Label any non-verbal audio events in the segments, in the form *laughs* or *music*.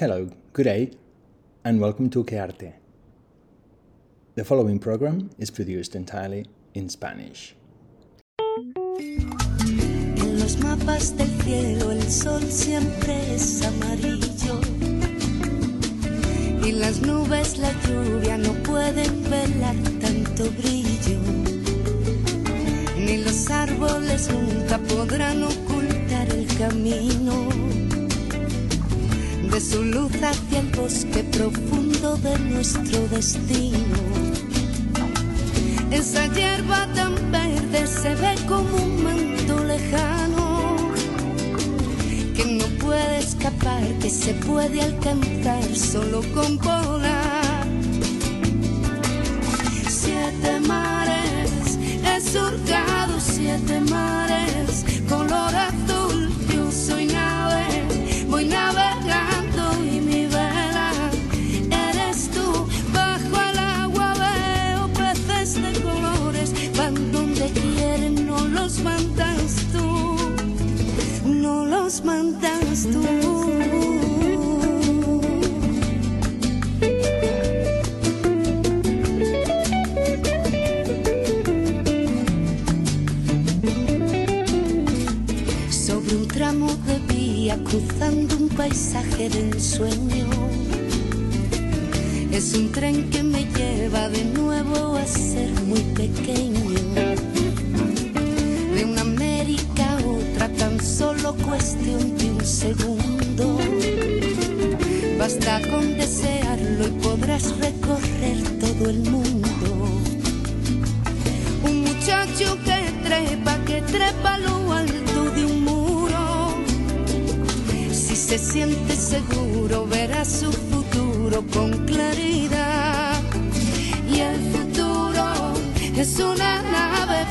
Hello, good day, and welcome to Que Arte. The following program is produced entirely in Spanish. En los mapas del cielo el sol siempre es amarillo y las nubes la lluvia no pueden velar tanto brillo ni los árboles nunca podrán ocultar el camino de su luz hacia el bosque profundo de nuestro destino. Esa hierba tan verde se ve como un manto lejano que no puede escapar, que se puede alcanzar solo con volar. Siete mares, he surcado siete mares, paisaje de ensueño. Es un tren que me lleva de nuevo a ser muy pequeño. De una América a otra tan solo cuestión de un segundo. Basta con desearlo y podrás recorrer todo el mundo. Un muchacho que trepa, que trepa a se siente seguro, verá su futuro con claridad. Y el futuro es una nave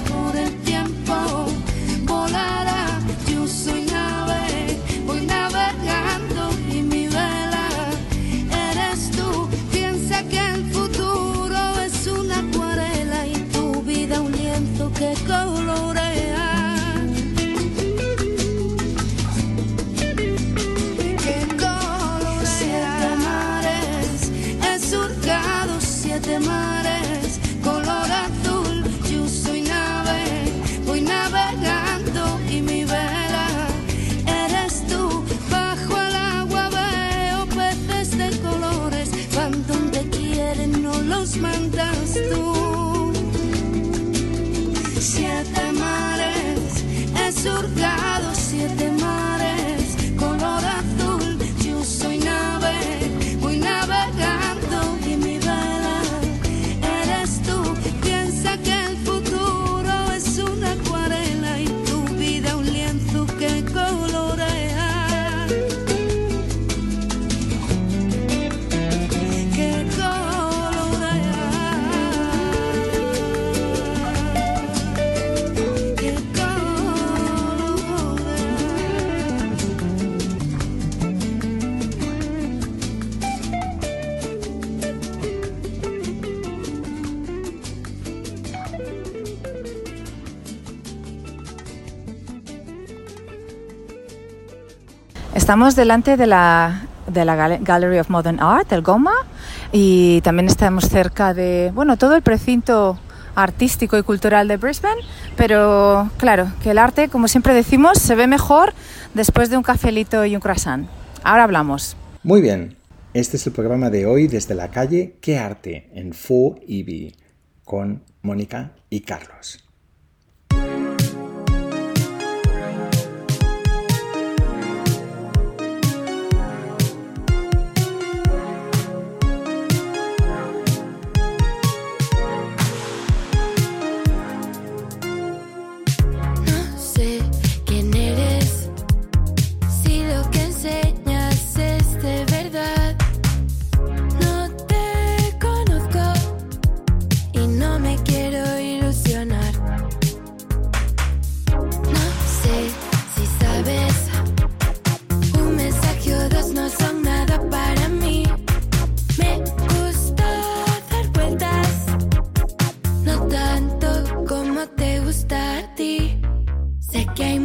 Estamos delante de la, de la Gal- Gallery of Modern Art, el GOMA, y también estamos cerca de, bueno, todo el precinto artístico y cultural de Brisbane, pero claro, que el arte, como siempre decimos, se ve mejor después de un cafelito y un croissant. Ahora hablamos. Muy bien, este es el programa de hoy desde la calle Que Arte en 4EB con Mónica y Carlos.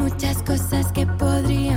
muchas cosas que podría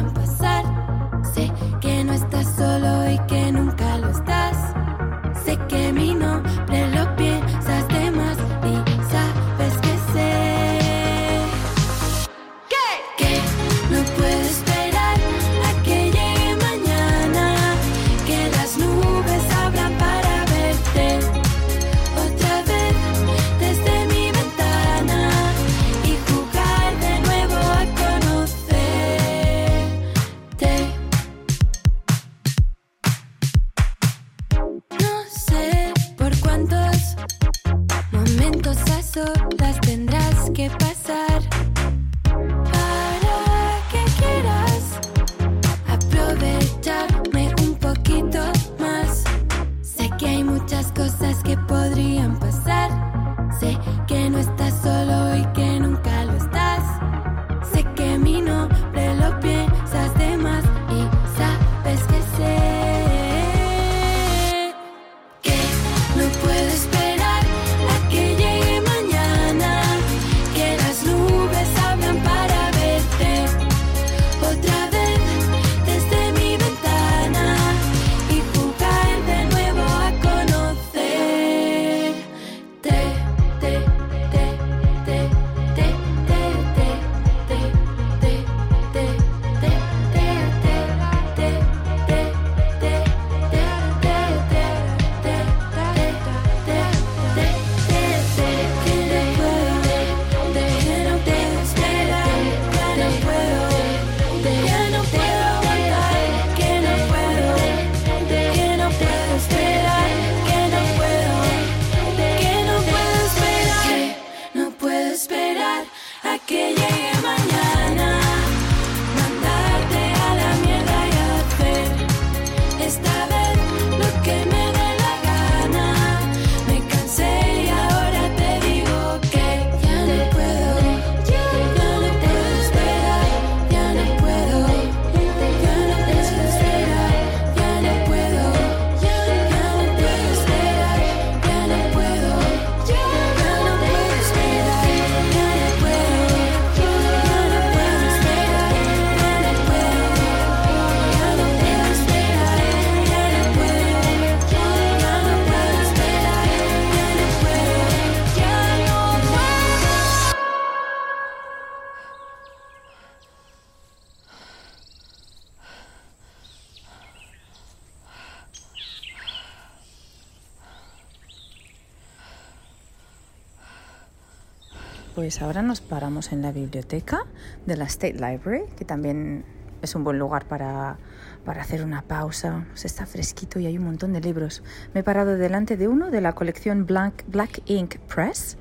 Pues ahora nos paramos en la biblioteca de la State Library, que también es un buen lugar para, para hacer una pausa. Se está fresquito y hay un montón de libros. Me he parado delante de uno de la colección Black, Ink Press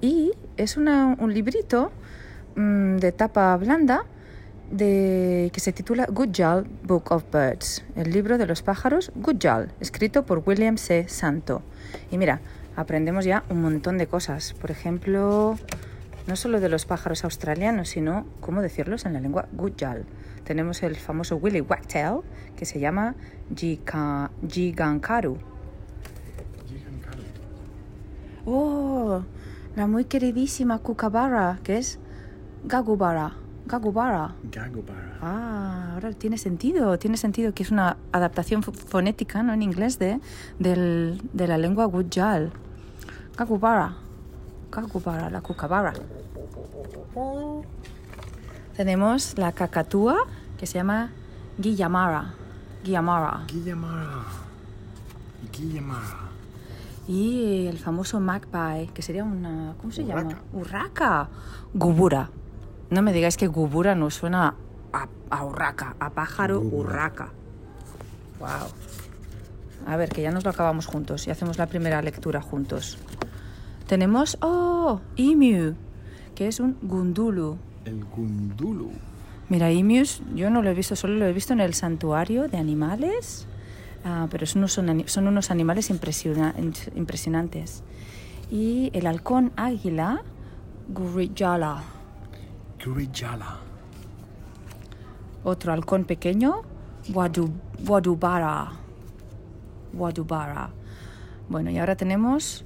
y es un librito mm, de tapa blanda que se titula Gujal Book of Birds, el libro de los pájaros Gujal, escrito por William C. Santo. Y mira, aprendemos ya un montón de cosas. Por ejemplo, no solo de los pájaros australianos, sino cómo decirlos en la lengua Gujal. Tenemos el famoso Willy Wagtail, que se llama Gika- Gigankaru. Oh, la muy queridísima Kookaburra, que es Gagubara. Gagubara. Gagobara. Ah, ahora tiene sentido, tiene sentido que es una adaptación fo- fonética, ¿no? En inglés de, del- de la lengua Gujal. Gagubara. La kookaburra. Tenemos la cacatúa que se llama Guillamara. Guillamara. Guillemara. Guillemara. Y el famoso magpie, que sería una... ¿Cómo se Urraca. llama? Urraca. Gubura. No me digáis que gubura no suena a, a urraca, a pájaro urraca. Wow. A ver, que ya nos lo acabamos juntos y hacemos la primera lectura juntos. Tenemos, oh, emu, que es un gundulu. El Gundulu. Mira, emus, yo no lo he visto, solo lo he visto en el santuario de animales, ah, pero son unos, son, unos animales impresiona- impresionantes. Y el halcón águila, Gurrijala. Gurijala. Otro halcón pequeño, Wadu, Wadubara. Wadubara. Bueno, y ahora tenemos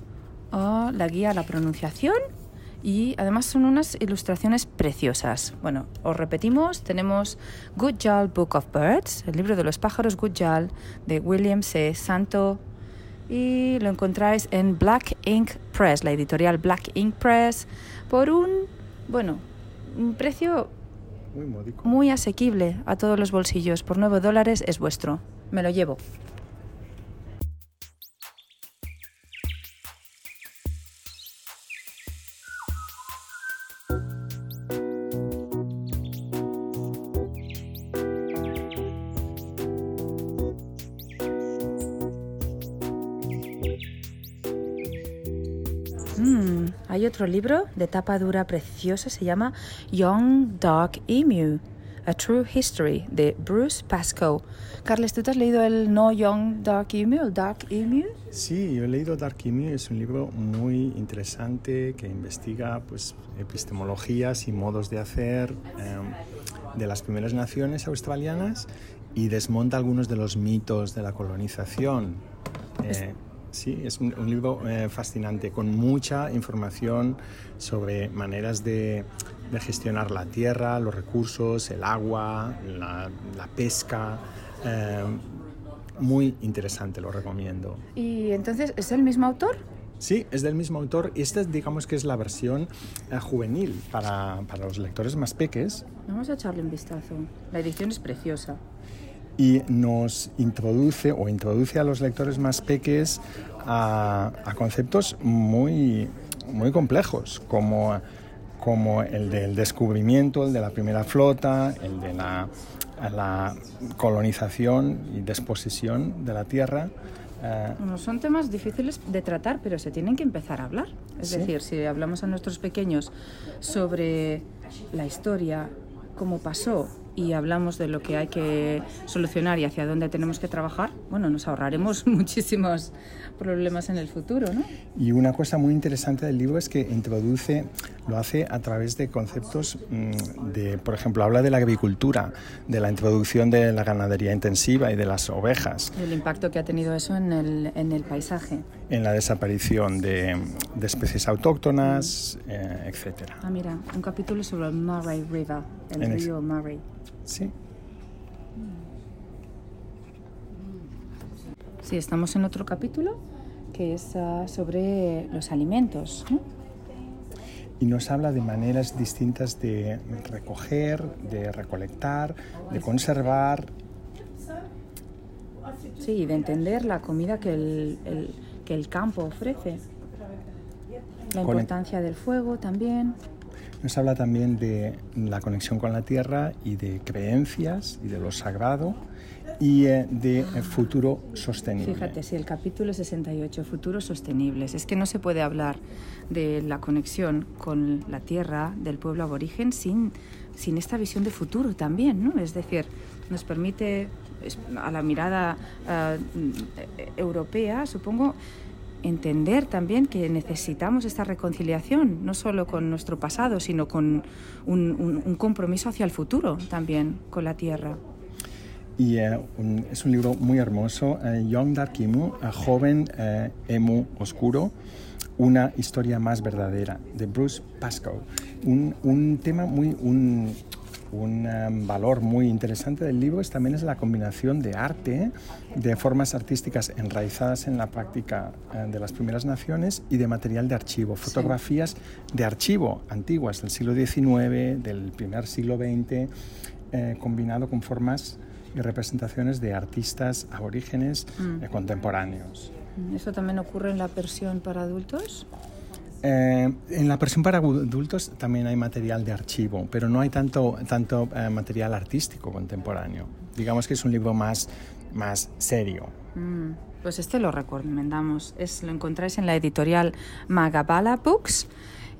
la guía a la pronunciación y además son unas ilustraciones preciosas. Bueno, os repetimos, tenemos Gujal Book of Birds, el libro de los pájaros Gujal de William C. Santo y lo encontráis en Black Ink Press, la editorial Black Ink Press, por un, bueno, un precio Muy módico. muy asequible a todos los bolsillos. Por 9 dólares es vuestro. Me lo llevo. Hay otro libro de tapa dura preciosa, se llama Young Dog Emu. A True History de Bruce Pascoe. Carles, ¿tú te has leído el No Young Dark Emu, el Dark Emu? Sí, yo he leído Dark Emu, es un libro muy interesante que investiga pues, epistemologías y modos de hacer eh, de las primeras naciones australianas y desmonta algunos de los mitos de la colonización. Eh, sí, es un, un libro eh, fascinante con mucha información sobre maneras de, de gestionar la tierra, los recursos, el agua, la, la pesca. Eh, muy interesante, lo recomiendo. ¿Y entonces es el mismo autor? Sí, es del mismo autor. Esta, digamos que es la versión eh, juvenil para, para, los lectores más peques. Vamos a echarle un vistazo. La edición es preciosa. Y nos introduce o introduce a los lectores más peques a, a conceptos muy, muy complejos, como como el del descubrimiento, el de la primera flota, el de la, la colonización y desposesión de la tierra. Eh, bueno, son temas difíciles de tratar, pero se tienen que empezar a hablar. Es ¿Sí? decir, si hablamos a nuestros pequeños sobre la historia, cómo pasó y hablamos de lo que hay que solucionar y hacia dónde tenemos que trabajar, bueno, nos ahorraremos *laughs* muchísimos problemas en el futuro, ¿no? Y una cosa muy interesante del libro es que introduce, lo hace a través de conceptos mmm, de, por ejemplo, habla de la agricultura, de la introducción de la ganadería intensiva y de las ovejas. El impacto que ha tenido eso en el, en el paisaje. En la desaparición de, de especies autóctonas, eh, etc. Ah, mira, un capítulo sobre el Murray River, el en río Murray. Sí. Sí, estamos en otro capítulo que es uh, sobre los alimentos. ¿no? Y nos habla de maneras distintas de recoger, de recolectar, de conservar. Sí, de entender la comida que el, el, que el campo ofrece. La importancia del fuego también. Nos habla también de la conexión con la tierra y de creencias y de lo sagrado y eh, de futuro sostenible. Fíjate, si el capítulo 68, futuros sostenibles, es que no se puede hablar de la conexión con la tierra del pueblo aborigen sin, sin esta visión de futuro también, ¿no? Es decir, nos permite, a la mirada uh, europea, supongo, entender también que necesitamos esta reconciliación, no solo con nuestro pasado, sino con un, un, un compromiso hacia el futuro también con la tierra. Y eh, un, es un libro muy hermoso, eh, Young Dark Emu, Joven eh, Emu Oscuro, una historia más verdadera, de Bruce Pascoe. Un tema muy, un, un um, valor muy interesante del libro es, también es la combinación de arte, de formas artísticas enraizadas en la práctica uh, de las primeras naciones y de material de archivo, fotografías sí. de archivo antiguas del siglo XIX, del primer siglo XX, eh, combinado con formas y representaciones de artistas aborígenes mm. eh, contemporáneos. ¿Eso también ocurre en la versión para adultos? Eh, en la versión para adultos también hay material de archivo, pero no hay tanto, tanto eh, material artístico contemporáneo. Digamos que es un libro más, más serio. Mm, pues este lo recomendamos. Es, lo encontráis en la editorial Magabala Books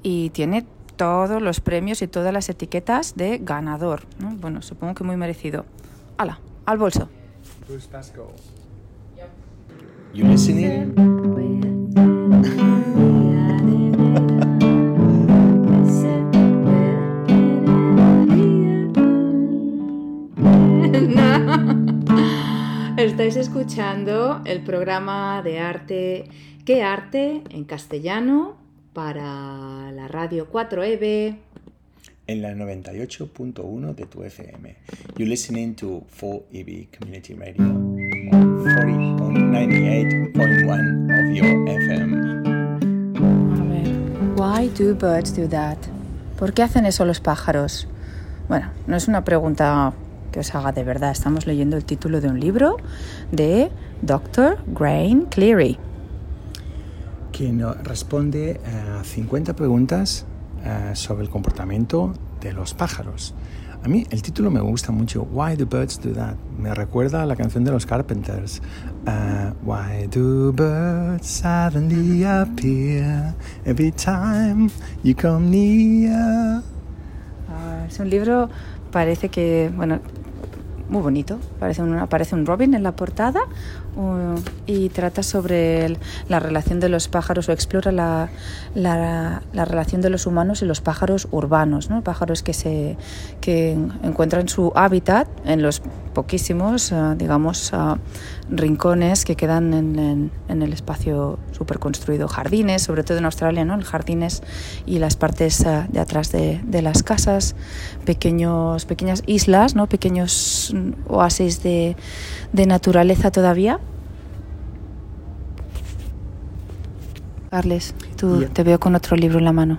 y tiene todos los premios y todas las etiquetas de ganador. ¿no? Bueno, supongo que muy merecido. ¡Hala! ¡Al bolso! Bruce Pascoe. You listening? *laughs* Estáis escuchando el programa de arte ¿Qué arte? en castellano para la radio 4EB en la 98.1 de tu FM. You're listening to 4EB Community Radio on, 40, on 98.1 of your FM. Why do birds do that? ¿Por qué hacen eso los pájaros? Bueno, no es una pregunta que os haga de verdad. Estamos leyendo el título de un libro de Dr. Grain Cleary. Que responde a 50 preguntas uh, sobre el comportamiento de los pájaros. A mí el título me gusta mucho, Why Do Birds Do That? Me recuerda a la canción de los Carpenters. Uh, Why do birds suddenly appear every time you come near? Ah, es un libro, parece que, bueno, muy bonito. Parece un, aparece un robin en la portada y trata sobre la relación de los pájaros o explora la, la- la relación de los humanos y los pájaros urbanos, ¿no? pájaros que, se, que en- encuentran su hábitat en los poquísimos, uh, digamos, uh, rincones que quedan en, en- el espacio superconstruido, jardines, sobre todo en Australia, ¿no? jardines y las partes uh, de atrás de, de las casas, pequeños, pequeñas islas, ¿no? pequeños mm, oasis de, de naturaleza todavía. Carles, tú Ya. te veo con otro libro en la mano.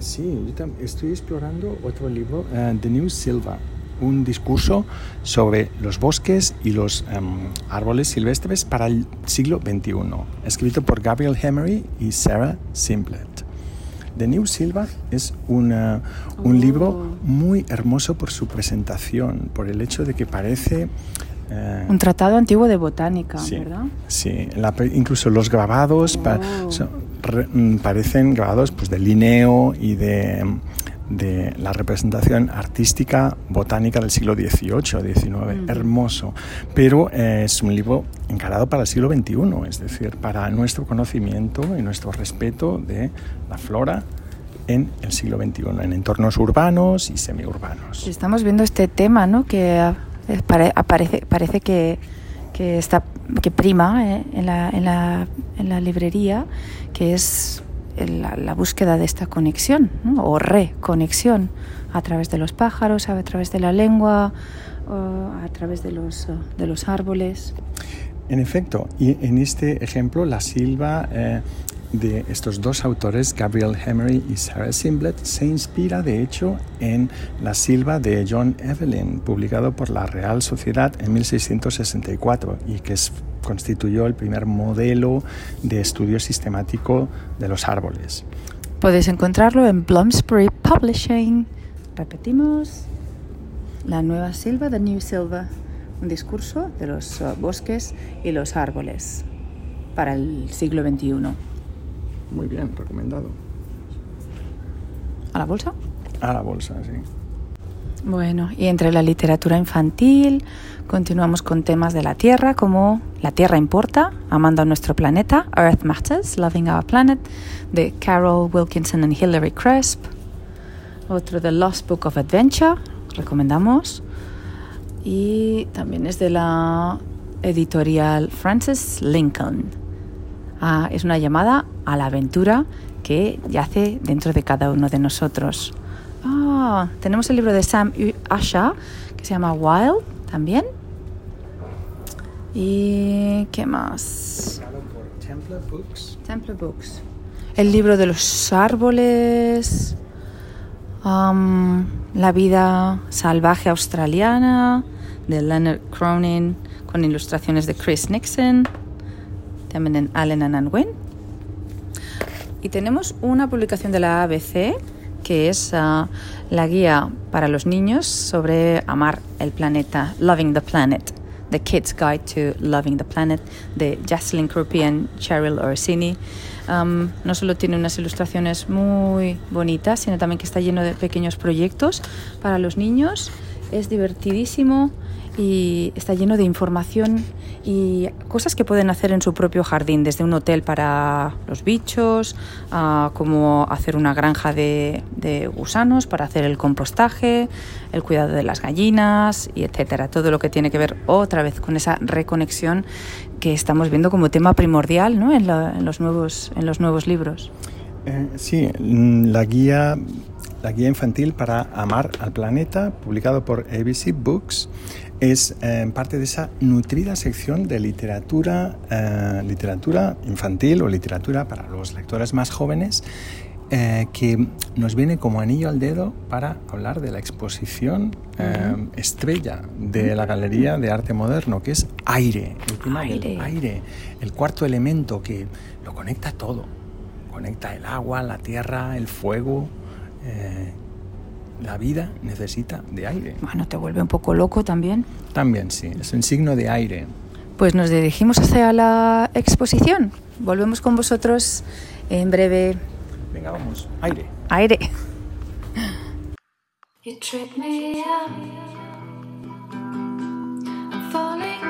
Sí, yo tam- estoy explorando otro libro, eh, The New Silva, un discurso sobre los bosques y los em, árboles silvestres para el siglo XXI, escrito por Gabriel Hemery y Sarah Simplet. The New Silva es una- un Oh. libro muy hermoso por su presentación, por el hecho de que parece... eh, Un tratado antiguo de botánica, Sí, ¿verdad? sí. La incluso los grabados pa- Oh. son- re- mm, parecen grabados pues, de Linneo y de, de la representación artística botánica del siglo XVIII, XIX. Ujú. Hermoso. Pero eh, es un libro encarado para el siglo XXI, es decir, para nuestro conocimiento y nuestro respeto de la flora en el siglo XXI, en entornos urbanos y semiurbanos. Estamos viendo este tema, ¿no? Que pare- aparece, parece que, que está que prima eh, en, la, en, la, en la librería, que es la, la búsqueda de esta conexión ¿no? o reconexión a través de los pájaros, a través de la lengua, a través de los, de los árboles. En efecto, y en este ejemplo, la silva eh, de estos dos autores, Gabriel Hemery y Sarah Simplet, se inspira de hecho en la silva de John Evelyn, publicado por la Real Sociedad en 1664 y que constituyó el primer modelo de estudio sistemático de los árboles. Podéis encontrarlo en Bloomsbury Publishing. Repetimos. La nueva silva, The New Silva. Un discurso de los eh, bosques y los árboles para el siglo XXI. Muy bien, recomendado. ¿A la bolsa? A la bolsa, sí. Bueno, y entre la literatura infantil continuamos con temas de la Tierra como La Tierra importa, Amando a nuestro planeta, Earth Matters, Loving Our Planet, de Carol Wilkinson and Hilary Cresp. Otro The Lost Book of Adventure, recomendamos. Y también es de la editorial Francis Lincoln. Es una llamada a la aventura que yace dentro de cada uno de nosotros. Ah, tenemos el libro de Sam Asha que se llama Wild también. ¿Y qué más? por Templar Books. Temple Books. El libro de los árboles. am, la vida salvaje australiana de Leonard Cronin con ilustraciones de Chris Nixon. También en Allen and Unwin. Y tenemos una publicación de la ABC que es ah, la guía para los niños sobre amar el planeta, Loving the Planet. The Kid's Guide to Loving the Planet de Jocelyn Krupi y Cheryl Orsini. Um, no solo tiene unas ilustraciones muy bonitas, sino también que está lleno de pequeños proyectos para los niños. Es divertidísimo y está lleno de información y cosas que pueden hacer en su propio jardín, desde un hotel para los bichos, a como hacer una granja de, de gusanos para hacer el compostaje, el cuidado de las gallinas y etcétera. Todo lo que tiene que ver otra vez con esa reconexión que estamos viendo como tema primordial ¿no? en, la- en los nuevos, en los nuevos libros. Eh, sí, mm, la guía, la guía infantil para amar al planeta, publicado por ABC Books, es eh, parte de esa nutrida sección de literatura, eh, literatura infantil o literatura para los lectores más jóvenes, eh, que nos viene como anillo al dedo para hablar de la exposición eh, estrella de la Galería de Arte Moderno, que es aire, el tema del Aire. aire, el cuarto elemento que lo conecta todo conecta el agua, la tierra, el fuego. eh, la vida necesita de aire. Bueno, te vuelve un poco loco también. También sí, es un signo de aire. Pues nos dirigimos hacia la exposición. Volvemos con vosotros en breve. Venga, vamos, aire. Aire. You trip me up. I'm falling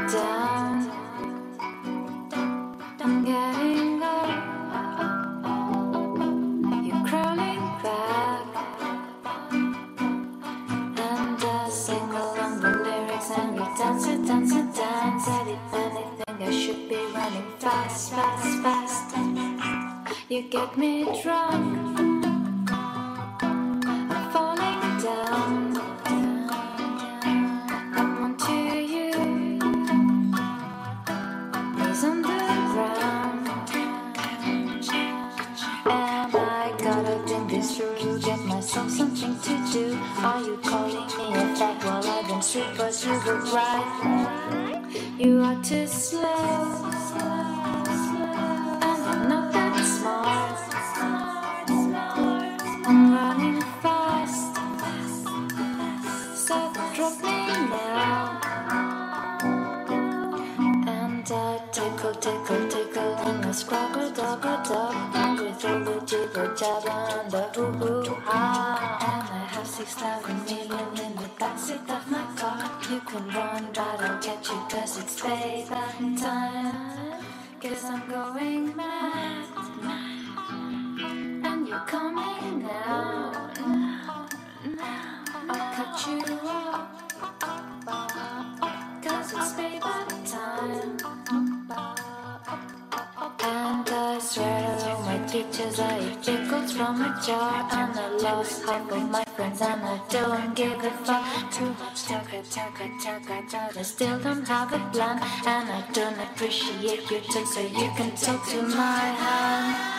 You get me drunk. Peace. Jar And I lost half of my friends. And I don't give a fuck. Too much talk, I talk, I still don't have a plan. And I don't appreciate your talk so you can talk to my hand.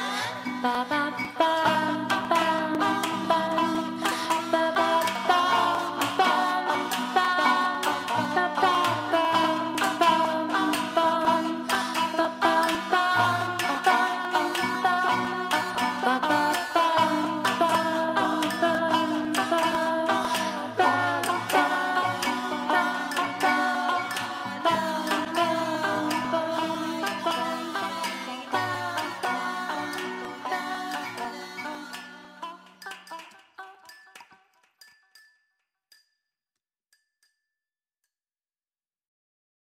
Ba ba ba ba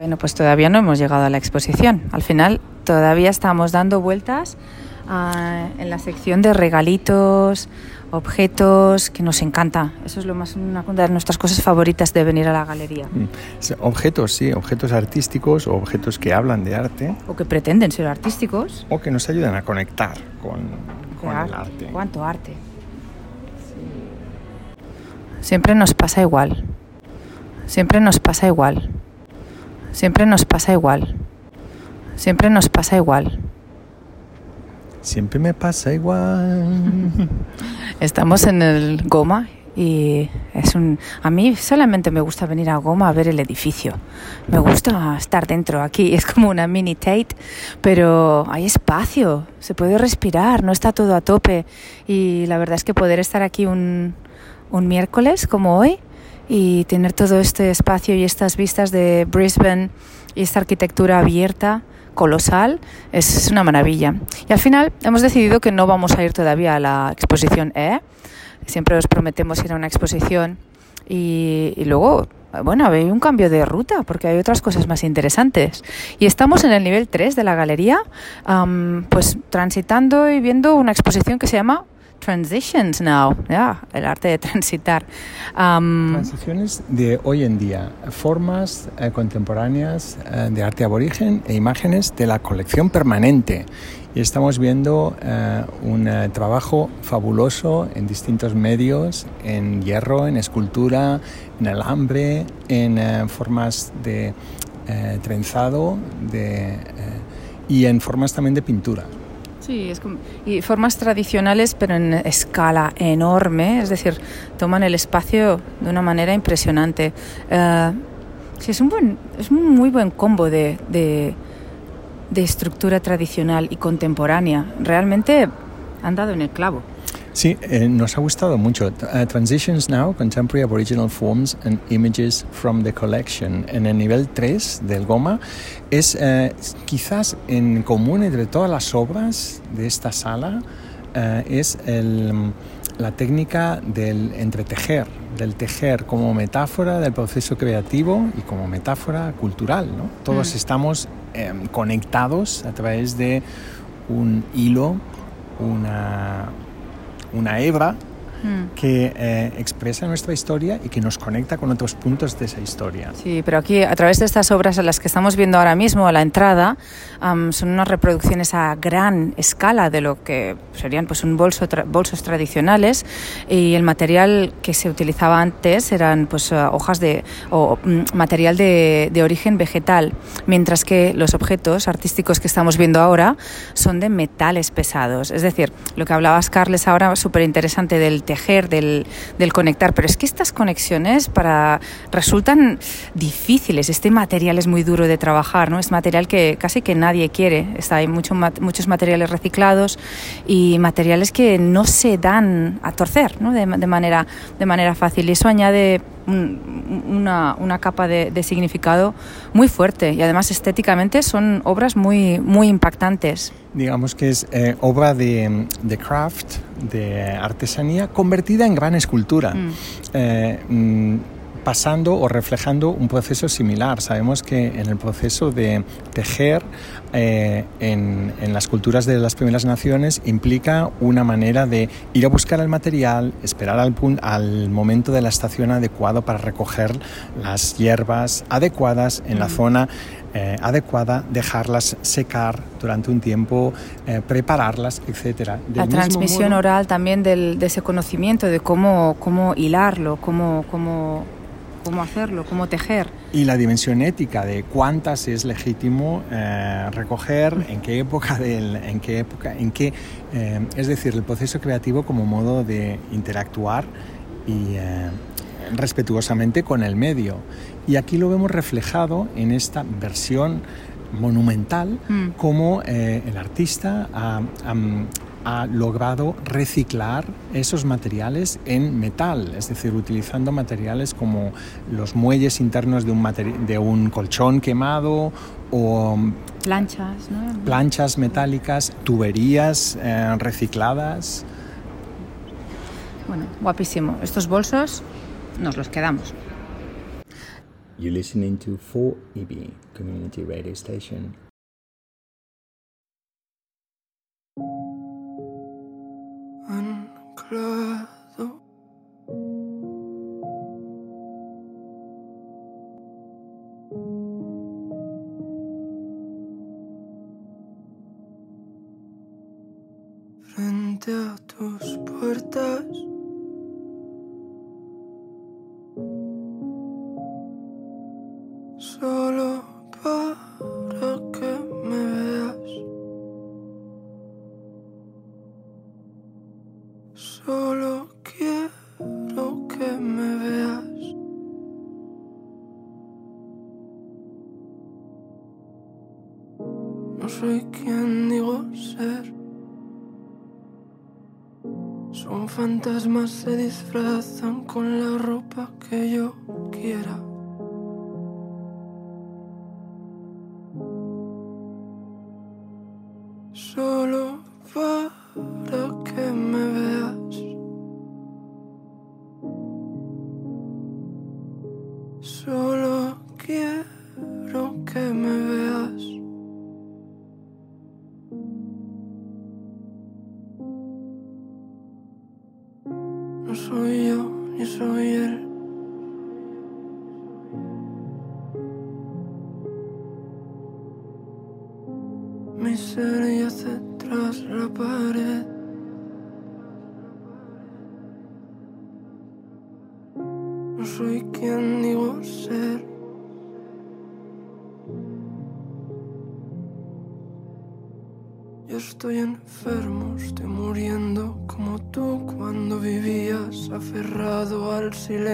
Bueno, pues todavía no hemos llegado a la exposición. Al final todavía estamos dando vueltas ah, en la sección de regalitos, objetos, que nos encanta. Eso es lo más una de nuestras cosas favoritas de venir a la galería. Mm. Objetos, sí, objetos artísticos o objetos que hablan de arte O que pretenden ser artísticos. o que nos ayudan a conectar con, con Qué el arte. ¿Cuánto arte? Siempre nos pasa igual. Siempre nos pasa igual. Siempre nos pasa igual. Siempre nos pasa igual. Siempre me pasa igual. *laughs* Estamos en el Goma y es un a mí solamente me gusta venir a Goma a ver el edificio. Me gusta estar dentro aquí, *laughs* es como una mini Tate, pero hay espacio, se puede respirar, no está todo a tope y la verdad es que poder estar aquí un un miércoles como hoy y tener todo este espacio y estas vistas de Brisbane y esta arquitectura abierta colosal es una maravilla. Y al final hemos decidido que no vamos a ir todavía a la exposición E. Siempre os prometemos ir a una exposición y, y luego, bueno, hay un cambio de ruta porque hay otras cosas más interesantes. Y estamos en el nivel 3 de la galería, am, pues transitando y viendo una exposición que se llama Transitions Now, ya, el arte de transitar. Am, Transiciones de hoy en día, formas eh, contemporáneas eh, de arte aborigen e imágenes de la colección permanente. Y estamos viendo eh, un eh, trabajo fabuloso en distintos medios, en hierro, en escultura, en alambre, en eh, formas de eh, trenzado de, y en formas también de pintura. Sí, es y formas tradicionales, pero en escala enorme, es decir, toman el espacio de una manera impresionante. Eh, sí, es un, buen, es un muy buen combo de, de, de estructura tradicional y contemporánea. Realmente han dado en el clavo. Sí, eh, nos ha gustado mucho. Uh, Transitions Now, Contemporary Aboriginal Forms and Images from the Collection. En el nivel 3 del Goma es eh, quizás en común entre todas las obras de esta sala, eh, es el, la técnica del entretejer, del tejer como metáfora del proceso creativo y como metáfora cultural. ¿no? Todos Mm. estamos eh, conectados a través de un hilo, una, una hebra Mm. que eh, expresa nuestra historia y que nos conecta con otros puntos de esa historia. Sí, pero aquí a través de estas obras a las que estamos viendo ahora mismo a la entrada am, son unas reproducciones a gran escala de lo que serían pues un bolso tra- bolsos tradicionales y el material que se utilizaba antes eran pues eh, hojas de o mm, material de, de origen vegetal, mientras que los objetos artísticos que estamos viendo ahora son de metales pesados. Es decir, lo que hablabas Carles ahora súper interesante del tejer, del, del conectar, pero es que estas conexiones para resultan difíciles. Este material es muy duro de trabajar, ¿no? Es material que casi que nadie quiere. Está, hay mucho, muchos materiales reciclados y materiales que no se dan a torcer, ¿no? De, de manera, de manera fácil. Y eso añade un- una, una capa de, de significado muy fuerte y además estéticamente son obras muy, muy impactantes. Digamos que es eh, obra de, de craft, de artesanía, convertida en gran escultura. Mm. Eh, mm, pasando o reflejando un proceso similar. Sabemos que en el proceso de tejer eh, en, en las culturas de las primeras naciones implica una manera de ir a buscar el material, esperar al, al momento de la estación adecuado para recoger las hierbas adecuadas en la Mm. zona eh, adecuada, dejarlas secar durante un tiempo, eh, prepararlas, etc. La transmisión oral también del, de ese conocimiento, de cómo, cómo hilarlo, cómo, cómo, cómo hacerlo, cómo tejer. Y la dimensión ética de cuántas es legítimo eh, recoger, en qué época, del, en qué época, en qué, eh, es decir, el proceso creativo como modo de interactuar y eh, respetuosamente con el medio. Y aquí lo vemos reflejado en esta versión monumental, Mm. cómo eh, el artista ha, ha logrado reciclar esos materiales en metal, es decir, utilizando materiales como los muelles internos de un, de un colchón quemado o mm, Planchas, ¿no? planchas metálicas, tuberías eh, recicladas. Bueno, guapísimo. Estos bolsos nos los quedamos. You're listening to 4EB Community Radio Station. Blood.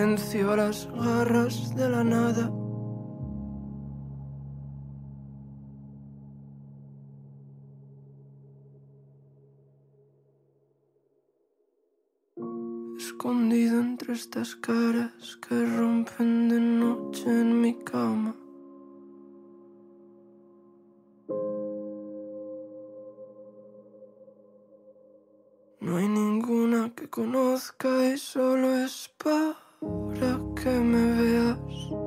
Silencio, las garras de la nada. escondido entre estas caras que rompen de noche en mi cama. No hay ninguna que conozca y solo es para que me veas.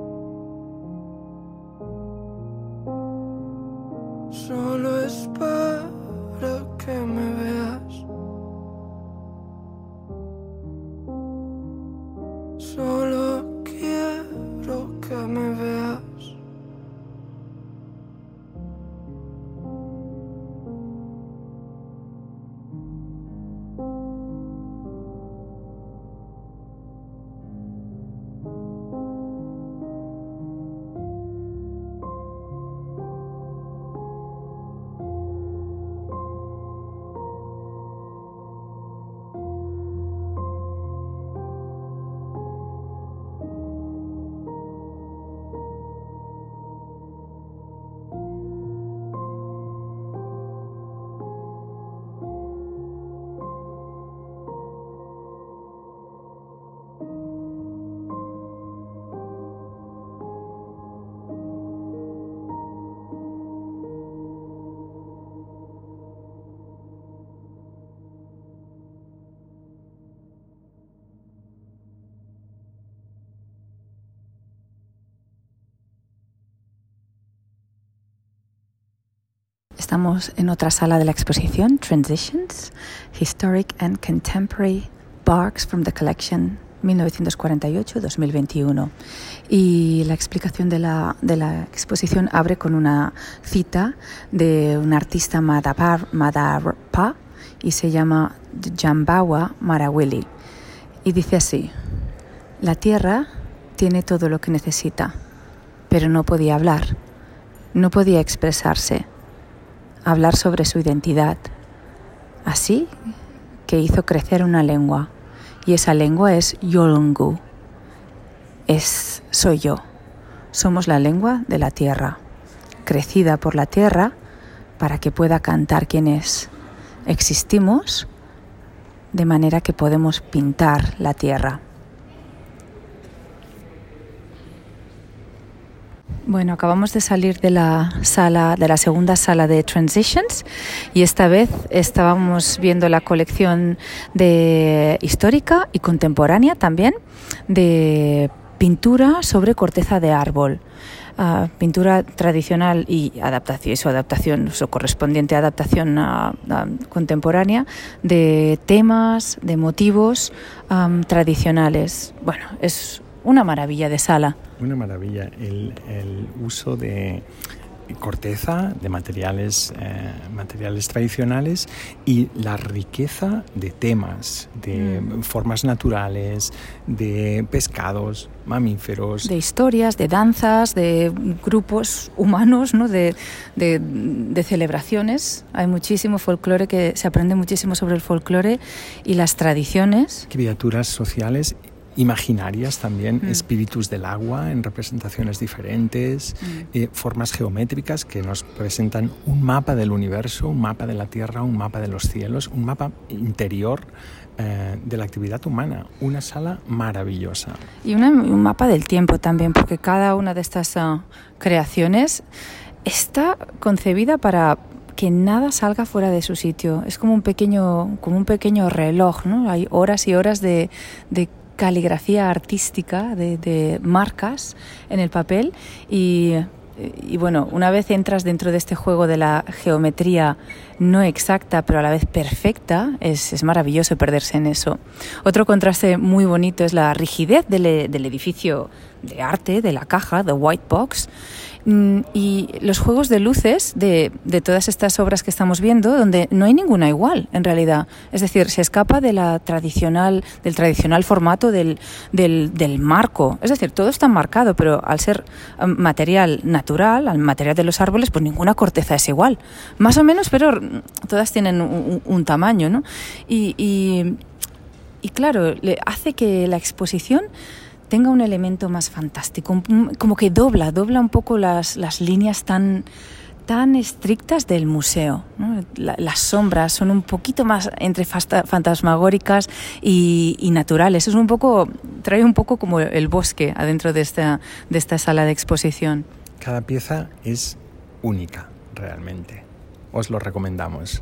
Estamos en otra sala de la exposición, Transitions, Historic and Contemporary Barks from the Collection 1948-2021. Y la explicación de la, de la, exposición abre con una cita de un artista Madapar, Madarpa y se llama Jambawa Marawili. Y dice así, la tierra tiene todo lo que necesita, pero no podía hablar, no podía expresarse hablar sobre su identidad. Así que hizo crecer una lengua, y esa lengua es Yolngu. Es soy yo. Somos la lengua de la tierra, crecida por la tierra para que pueda cantar quién es. Existimos de manera que podemos pintar la tierra. Bueno, acabamos de salir de la sala, de la segunda sala de Transitions y esta vez estábamos viendo la colección de histórica y contemporánea también de pintura sobre corteza de árbol. Uh, pintura tradicional y adaptación, su adaptación, su correspondiente adaptación uh, contemporánea de temas, de motivos um, tradicionales. Bueno, es una maravilla de sala. Una maravilla. El, el uso de corteza, de materiales, eh, materiales tradicionales y la riqueza de temas, de mm. formas naturales, de pescados, mamíferos. De historias, de danzas, de grupos humanos, ¿no? de, de, de celebraciones. Hay muchísimo folclore que se aprende muchísimo sobre el folclore y las tradiciones. Criaturas sociales imaginarias también, mm. espíritus del agua en representaciones diferentes, mm. eh, formas geométricas que nos presentan un mapa del universo, un mapa de la Tierra, un mapa de los cielos, un mapa interior eh, de la actividad humana. Una sala maravillosa. Y una, un mapa del tiempo también, porque cada una de estas uh, creaciones está concebida para que nada salga fuera de su sitio. Es como un pequeño, como un pequeño reloj, ¿no? Hay horas y horas de, de caligrafía artística de, de marcas en el papel y, y, bueno, una vez entras dentro de este juego de la geometría no exacta pero a la vez perfecta, es, maravilloso perderse en eso. Otro contraste muy bonito es la rigidez del edificio de arte, de la caja, de White Box, Mm, y los juegos de luces de, de, todas estas obras que estamos viendo, donde no hay ninguna igual, en realidad. Es decir, se escapa de la tradicional, del tradicional formato del, del, marco. Es decir, todo está marcado, pero al ser um, material natural, al material de los árboles, pues ninguna corteza es igual. Más o menos, pero todas tienen un, un tamaño, ¿no? Y, y, y claro, le hace que la exposición tenga un elemento más fantástico, como que dobla, dobla un poco las, las líneas tan, tan estrictas del museo. las sombras son un poquito más entre fantasmagóricas y, y naturales. Es un poco, trae un poco como el bosque adentro de esta, de esta sala de exposición. Cada pieza es única, realmente. Os lo recomendamos.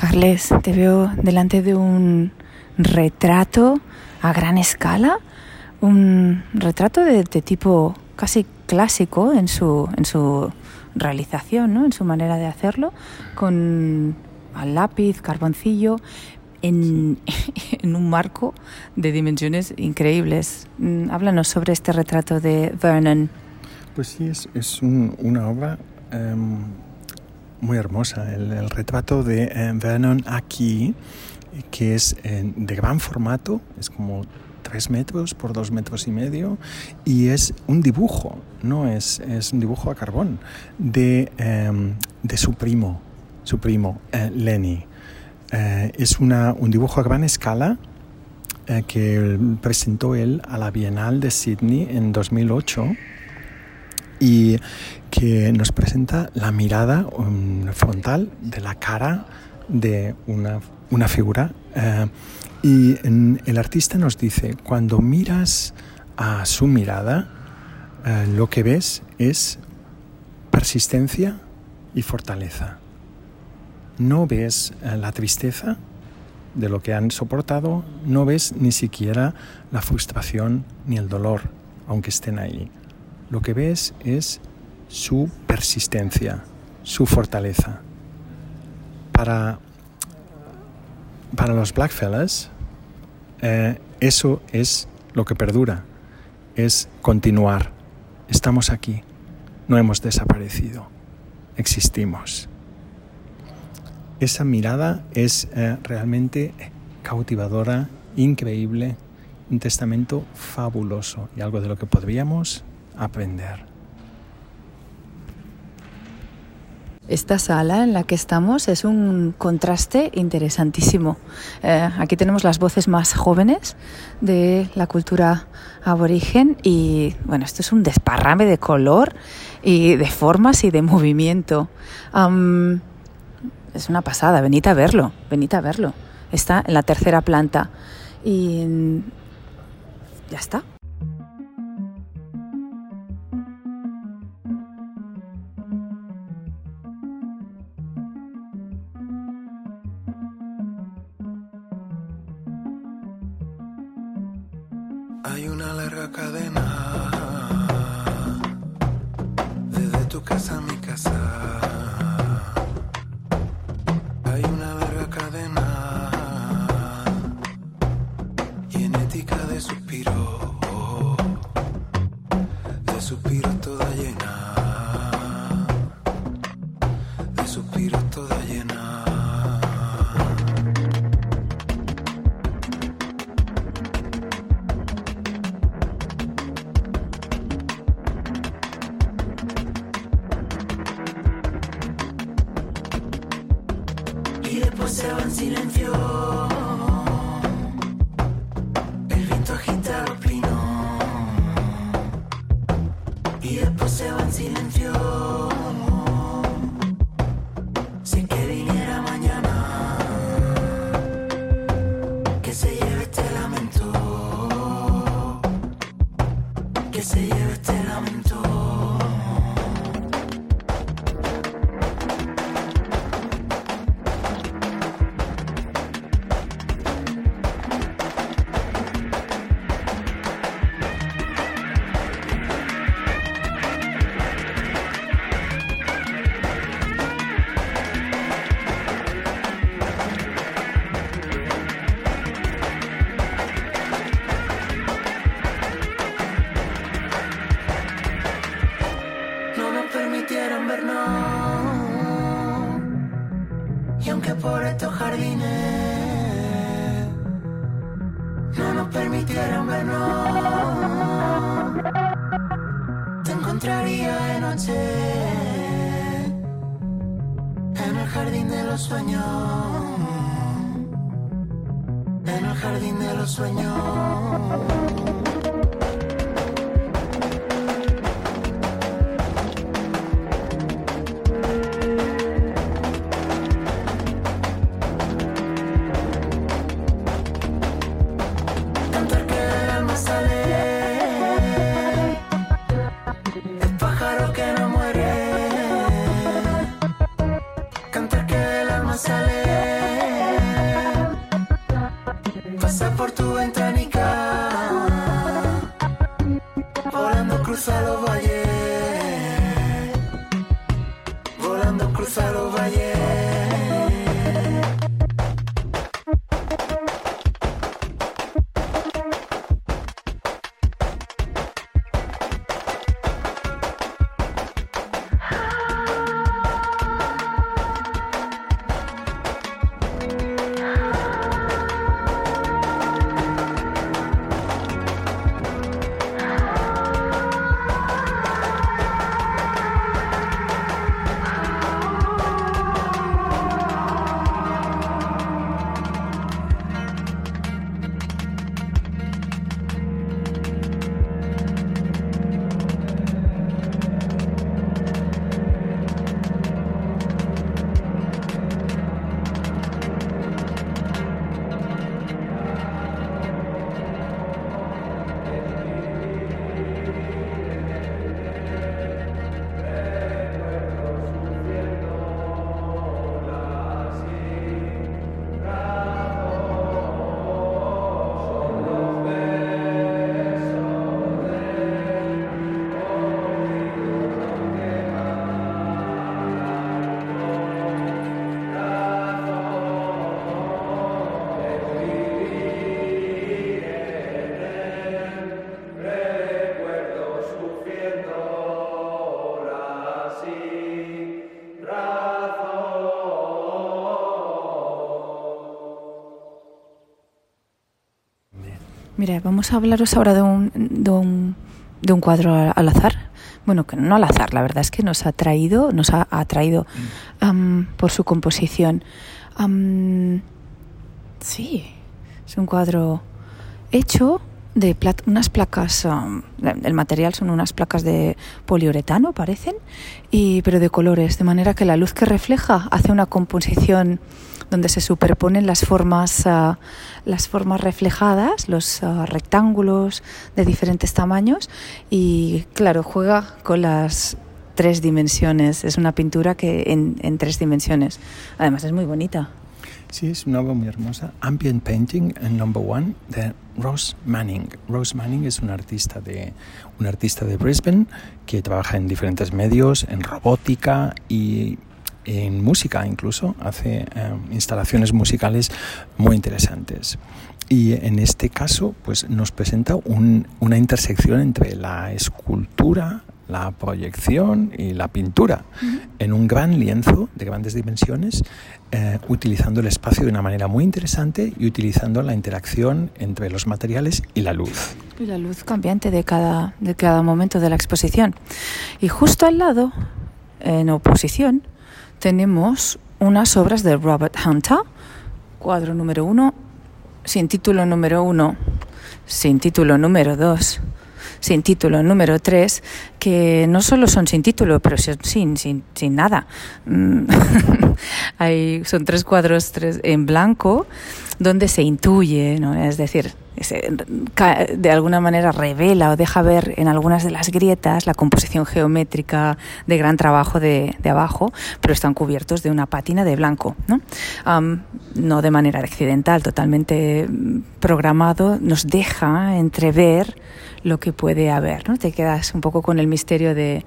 Carles, te veo delante de un retrato a gran escala, un retrato de, tipo casi clásico en su, en su realización, ¿no? en su manera de hacerlo, con al lápiz, carboncillo, en, *laughs* en un marco de dimensiones increíbles. Mm, Háblanos sobre este retrato de Vernon. Pues sí, es, es un- una obra em, muy hermosa. El, retrato de eh, Vernon aquí, que es eh, de gran formato, es como tres metros por dos metros y medio, y es un dibujo, no es, es un dibujo a carbón de, em, de su primo, su primo, eh, Lenny. Eh, es una, un dibujo a gran escala eh, que presentó él a la Bienal de Sydney en 2008 y que nos presenta la mirada um, frontal de la cara de una, una figura. eh, y el artista nos dice, cuando miras a su mirada, eh, lo que ves es persistencia y fortaleza. No ves eh, la tristeza de lo que han soportado, no ves ni siquiera la frustración ni el dolor, aunque estén ahí lo que ves es su persistencia, su fortaleza. Para, para los Blackfellas, eh, eso es lo que perdura, es continuar. Estamos aquí, no hemos desaparecido, existimos. Esa mirada es eh, realmente cautivadora, increíble, un testamento fabuloso y algo de lo que podríamos aprender. Esta sala en la que estamos es un contraste interesantísimo. Eh, aquí tenemos las voces más jóvenes de la cultura aborigen y bueno, esto es un desparrame de color y de formas y de movimiento. Es una pasada, venid a verlo, venid a verlo. Está en la tercera planta y ya está. Mira, vamos a hablaros ahora de un, de un, de un cuadro al azar. Bueno, que no al azar, la verdad es que nos ha traído, nos ha atraído am, por su composición. Sí, es un cuadro hecho de plat- unas placas, el material son unas placas de poliuretano, parecen, y, pero de colores, de manera que la luz que refleja hace una composición donde se superponen las formas, ah, las formas reflejadas, los ah, rectángulos de diferentes tamaños y claro, juega con las tres dimensiones. Es una pintura que en, tres dimensiones. Además es muy bonita. Sí, es una obra muy hermosa. Ambient Painting Number One de Rose Manning. Rose Manning es una artista de, una artista de Brisbane que trabaja en diferentes medios, en robótica y en música incluso. Hace eh, instalaciones musicales muy interesantes. Y en este caso, pues nos presenta un- una intersección entre la escultura, la proyección y la pintura en un gran lienzo de grandes dimensiones, eh, utilizando el espacio de una manera muy interesante y utilizando la interacción entre los materiales y la luz. Y la luz cambiante de cada, de cada momento de la exposición. Y justo al lado, en oposición, tenemos unas obras de Robert Hunter, cuadro número uno, sin título número uno, sin título número dos, sin título número tres, que no solo son sin título, pero son sin, sin, sin nada. Mm, *laughs* Hay, son tres cuadros tres, en blanco donde se intuye, es decir, de alguna manera revela o deja ver en algunas de las grietas la composición geométrica de gran trabajo de, de abajo, pero están cubiertos de una pátina de blanco. ¿no? No de manera accidental, totalmente mm, programado, nos deja entrever lo que puede haber. ¿no? Te quedas un poco con el misterio de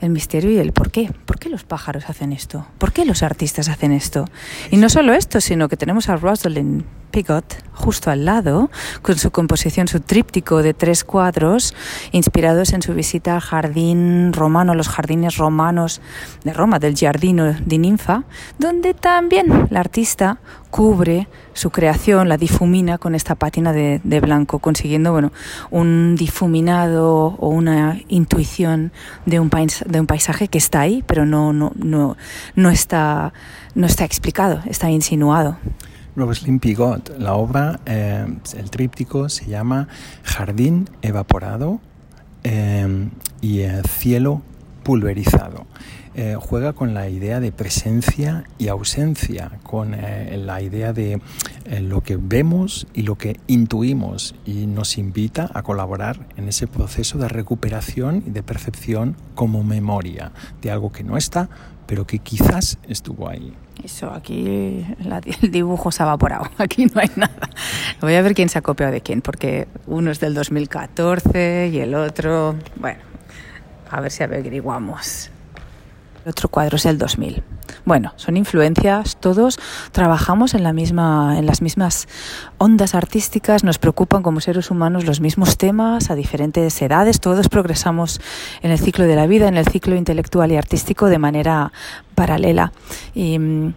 el misterio y el por qué. ¿Por qué los pájaros hacen esto? ¿Por qué los artistas hacen esto? Y no solo esto, sino que tenemos a Rosalind Pigot justo al lado, con su composición, su tríptico de tres cuadros, inspirados en su visita al jardín romano, los jardines romanos de Roma, del Giardino di Ninfa, donde también la artista cubre su creación, la difumina con esta pátina de, blanco, consiguiendo bueno, un difuminado o una intuición de un, de un paisaje que está ahí, pero no, no, no, no, está, no está explicado, está insinuado. Robert Slim Pigot, la obra, eh, el tríptico se llama Jardín evaporado eh, y eh, cielo pulverizado. Juega con la idea de presencia y ausencia, con la idea de lo que vemos y lo que intuimos y nos invita a colaborar en ese proceso de recuperación y de percepción como memoria de algo que no está, pero que quizás estuvo ahí. Eso, aquí *laughs* el dibujo se ha evaporado, *laughs* aquí no hay nada. Voy a ver quién se ha copiado de quién, porque uno es del 2014 y el otro, bueno, a ver si averiguamos. El otro cuadro es el 2000. Bueno, son influencias, todos trabajamos en, la misma, en las mismas ondas artísticas, nos preocupan como seres humanos los mismos temas a diferentes edades, todos progresamos en el ciclo de la vida, en el ciclo intelectual y artístico de manera paralela. Y, mm,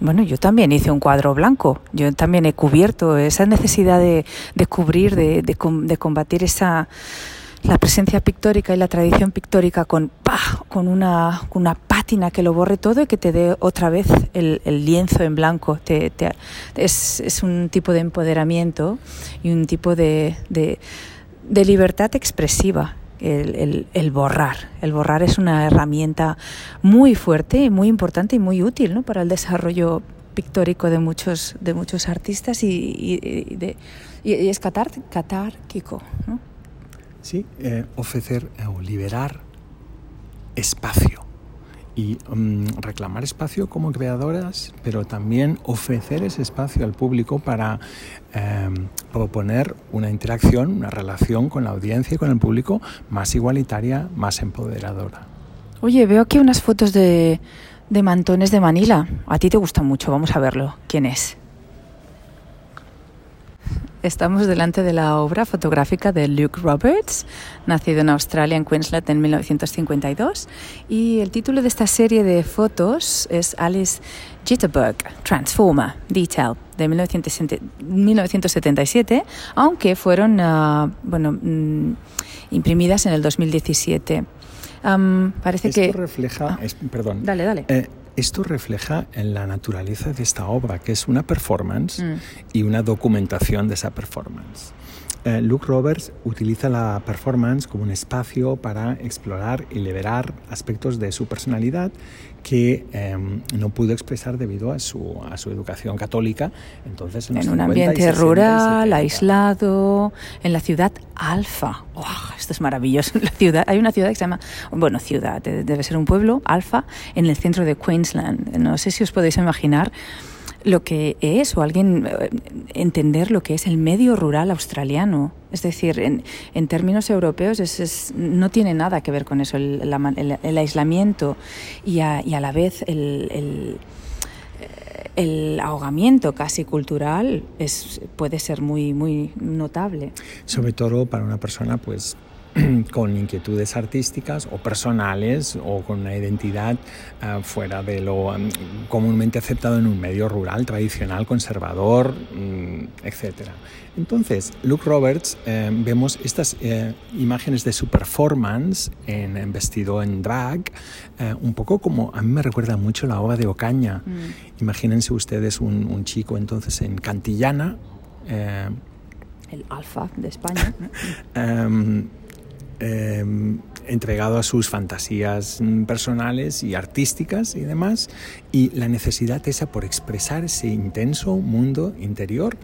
bueno, yo también hice un cuadro blanco, yo también he cubierto esa necesidad de, de cubrir, de, de, de combatir esa la presencia pictórica y la tradición pictórica con, con una, una pátina que lo borre todo y que te dé otra vez el, lienzo en blanco. Te, te, es, es, un tipo de empoderamiento y un tipo de, de, libertad expresiva. El, el, borrar. El borrar es una herramienta muy fuerte muy importante y muy útil ¿no? para el desarrollo pictórico de muchos, de muchos artistas y, y, y, de, y es catar, catárquico. ¿no? Sí, eh, ofrecer eh, o liberar espacio y um, reclamar espacio como creadoras, pero también ofrecer ese espacio al público para eh, proponer una interacción, una relación con la audiencia y con el público más igualitaria, más empoderadora. Oye, veo aquí unas fotos de, de mantones de Manila. A ti te gustan mucho, vamos a verlo. ¿Quién es? Estamos delante de la obra fotográfica de Luke Roberts, nacido en Australia, en Queensland, en 1952. Y el título de esta serie de fotos es Alice Jitterbug, Transformer, Detail, de 1977, aunque fueron uh, bueno, mm, imprimidas en el 2017. Um, parece Esto que. refleja. Ah. Es, perdón. Dale, dale. Eh, esto refleja en la naturaleza de esta obra, que es una performance mm. y una documentación de esa performance. Eh, Luke Roberts utiliza la performance como un espacio para explorar y liberar aspectos de su personalidad que eh, no pudo expresar debido a su, a su educación católica. Entonces, en, en un ambiente rural, aislado, en la ciudad Alfa. Esto es maravilloso. *laughs* La ciudad, hay una ciudad que se llama, bueno, ciudad, debe ser un pueblo, Alfa, en el centro de Queensland. No sé si os podéis imaginar lo que es o alguien entender lo que es el medio rural australiano. Es decir, en, en términos europeos es, no tiene nada que ver con eso, el, el, aislamiento y a, y a, la vez el, el ahogamiento casi cultural es, puede ser muy, muy notable. Sobre todo para una persona pues *clears throat* con inquietudes artísticas o personales o con una identidad uh, fuera de lo um, comúnmente aceptado en un medio rural, tradicional, conservador, um, etc. Entonces, Luke Roberts, eh, vemos estas eh, imágenes de su performance en, en vestido en drag, eh, un poco como a mí me recuerda mucho la obra de Ocaña. Mm. Imagínense ustedes un, un, chico entonces en Cantillana. El alfa de España. um, *laughs* eh, entregado a sus fantasías personales y artísticas y demás, y la necesidad esa por expresar ese intenso mundo interior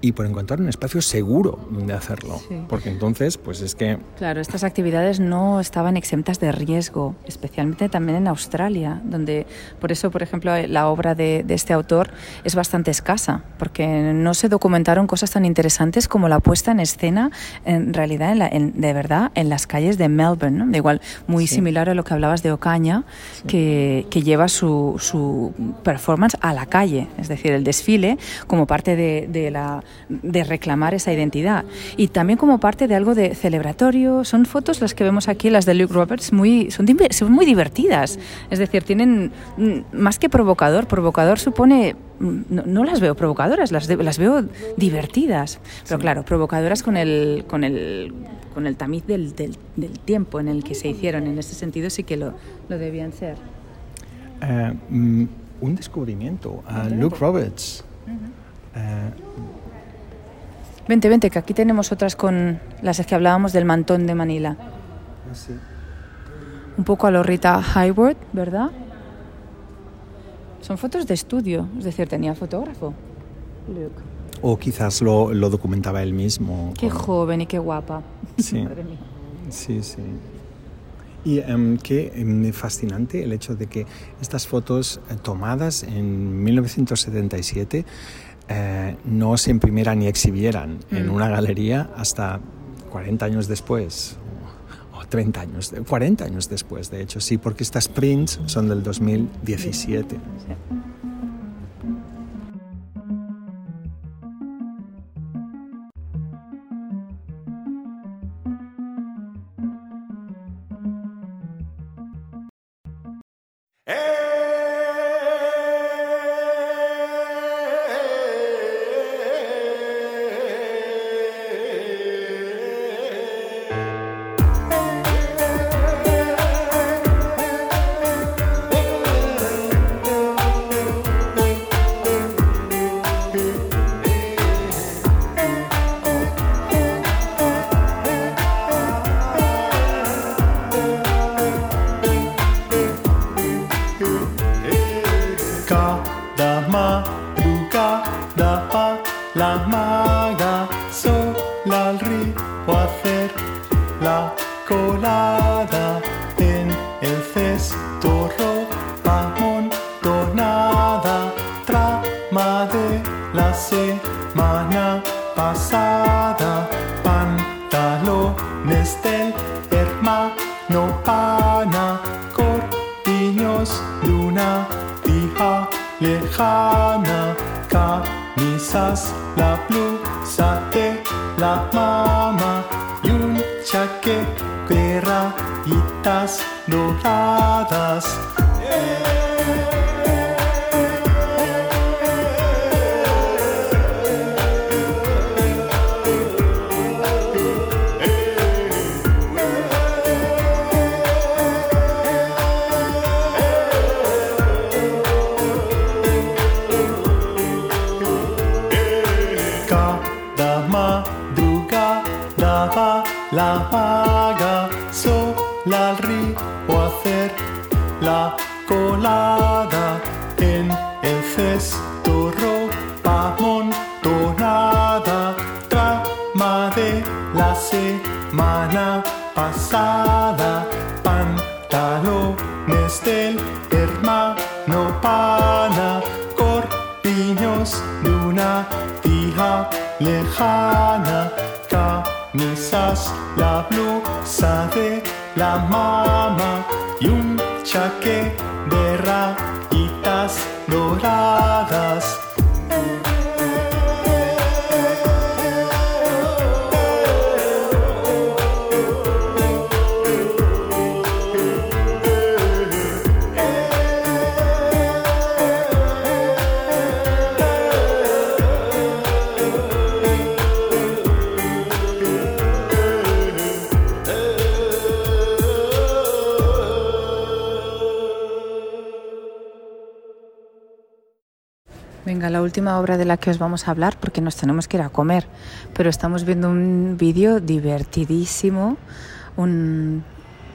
y por encontrar un espacio seguro donde hacerlo. Sí. Porque entonces, pues es que Claro, estas actividades no estaban exentas de riesgo, especialmente también en Australia, donde por eso, por ejemplo, la obra de, de este autor es bastante escasa, porque no se documentaron cosas tan interesantes como la puesta en escena, en realidad, en la- en- de verdad, en las calles de Melbourne, ¿no? De igual, muy Sí. similar a lo que hablabas de Ocaña, que, que lleva su, su performance a la calle, es decir, el desfile como parte de, de la, de reclamar esa identidad y también como parte de algo de celebratorio. Son fotos las que vemos aquí, las de Luke Roberts, muy, son, muy divertidas. Es decir, tienen mm, más que provocador, provocador supone... mm, No, no las veo provocadoras, las, de- las veo divertidas. Pero claro, provocadoras con el, con el, con el tamiz del, del- del tiempo en el que se hicieron. En ese sentido sí que lo, lo debían ser. Eh, mm, un descubrimiento a Luke Roberts. Eh, Vente, vente, que aquí tenemos otras con las que hablábamos del mantón de Manila. Un poco a lo Rita Hayworth, ¿verdad? Son fotos de estudio, es decir, tenía fotógrafo. Luke. o quizás lo, lo documentaba él mismo. Qué con- joven y qué guapa. Sí. *laughs* Madre mía. Sí, sí. Y qué em, fascinante el hecho de que estas fotos eh, tomadas en 1977 eh, no se imprimieran ni exhibieran en Mm. una galería hasta 40 años después. O o 30 años, de- 40 años después, de hecho, sí, porque estas prints son del 2017. Cada va la Obra de la que os vamos a hablar, porque nos tenemos que ir a comer, pero estamos viendo un vídeo divertidísimo, un,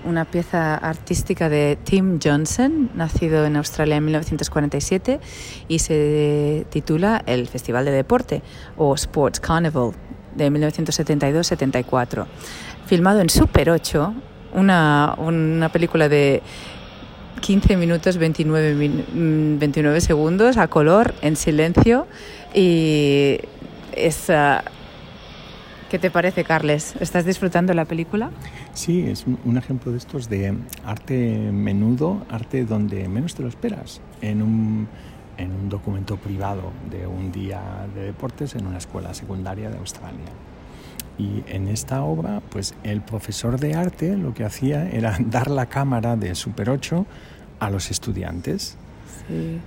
una pieza artística de Tim Johnson, nacido en Australia en 1947, y se titula El Festival de Deporte o Sports Carnival de 1972-74. Filmado en Super 8, una, una película de 15 minutos 29, min- mm, 29 segundos a color, en silencio. Y es... ah, ¿Qué te parece, Carles? ¿Estás disfrutando la película? Sí, es un ejemplo de estos de arte menudo, arte donde menos te lo esperas, en un, en un documento privado de un día de deportes en una escuela secundaria de Australia. Y en esta obra, pues el profesor de arte lo que hacía era *laughs* dar la cámara de Super 8 a los estudiantes. Sí.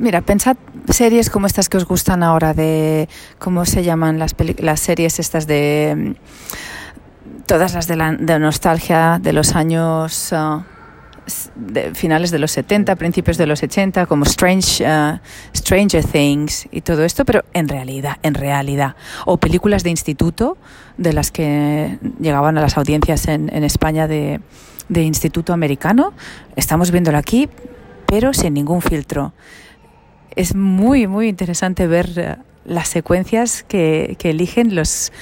Mira, pensad series como estas que os gustan ahora, de cómo se llaman las, las series estas de mm, todas las de, la, de nostalgia de los años ah, finales de los 70, principios de los 80, como Strange, ah, Stranger Things y todo esto, pero en realidad, en realidad, o películas de instituto de las que llegaban a las audiencias en, España de, instituto americano, estamos viéndolo aquí, pero sin ningún filtro. Es muy, muy interesante ver eh, las secuencias que, eligen los,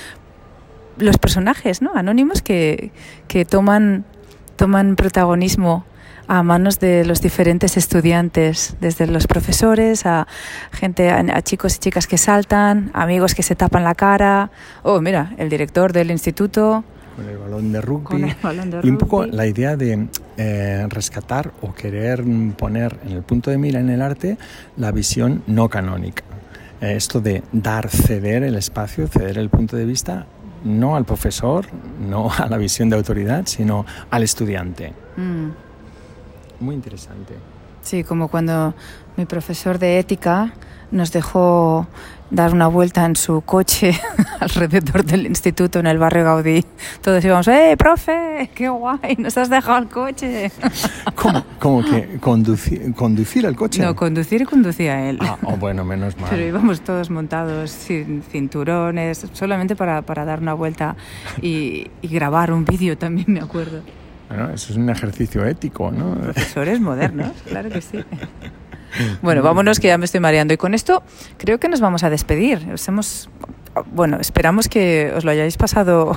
los personajes ¿no? anónimos que, toman protagonismo a manos de los diferentes estudiantes, desde los profesores a gente, a, a chicos y chicas que saltan, amigos que se tapan la cara. Oh, mira, el director del instituto Con el balón de rugby. con el balón de Y un poco rugby. la idea de eh, rescatar o querer mm, poner en el punto de mira en el arte la visión no canónica. Eh, esto de dar, ceder el espacio, ceder el punto de vista, no al profesor, no a la visión de autoridad, sino al estudiante. Mm. Muy interesante. Sí, como cuando mi profesor de ética nos dejó dar una vuelta en su coche *laughs* alrededor del instituto en el barrio Gaudí. Todos íbamos, ¡eh, profe! ¡Qué guay! ¡Nos has dejado el coche! *laughs* ¿Cómo, cómo que conducir, conducir el coche? No, conducir conducía él. Ah, oh, bueno, menos mal. Pero íbamos todos montados sin cinturones, solamente para, para dar una vuelta y, y grabar un vídeo también, me acuerdo. Bueno, eso es un ejercicio ético, ¿no? Profesores modernos, *laughs* claro que sí. *laughs* Bueno, vámonos que ya me estoy mareando y con esto creo que nos vamos a despedir. Os hemos, bueno, esperamos que os lo hayáis pasado,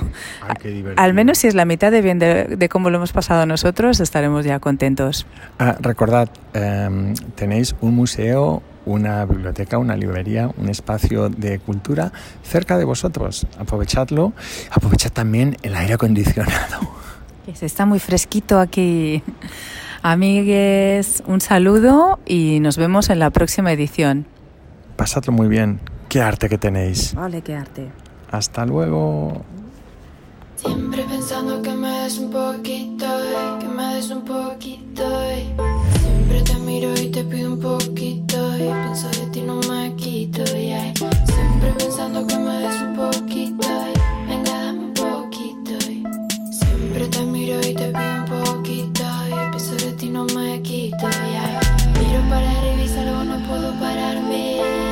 Ay, al menos si es la mitad de bien de, de cómo lo hemos pasado nosotros, estaremos ya contentos. Ah, recordad, em, tenéis un museo, una biblioteca, una librería, un espacio de cultura cerca de vosotros. Aprovechadlo. Aprovechad también el aire acondicionado. Que se está muy fresquito aquí. *laughs* Amigues, un saludo y nos vemos en la próxima edición. Pasadlo muy bien. Qué arte que tenéis. Vale, qué arte. Hasta luego. Siempre pensando que me des un poquito, eh, que me des un poquito. eh. Siempre te miro y te pido un poquito, y pienso de ti no me quito. Siempre pensando que me des un poquito, miro y te pido un poquito, y pienso de ti no me quito. yeah. Miro para salgo, no puedo pararme.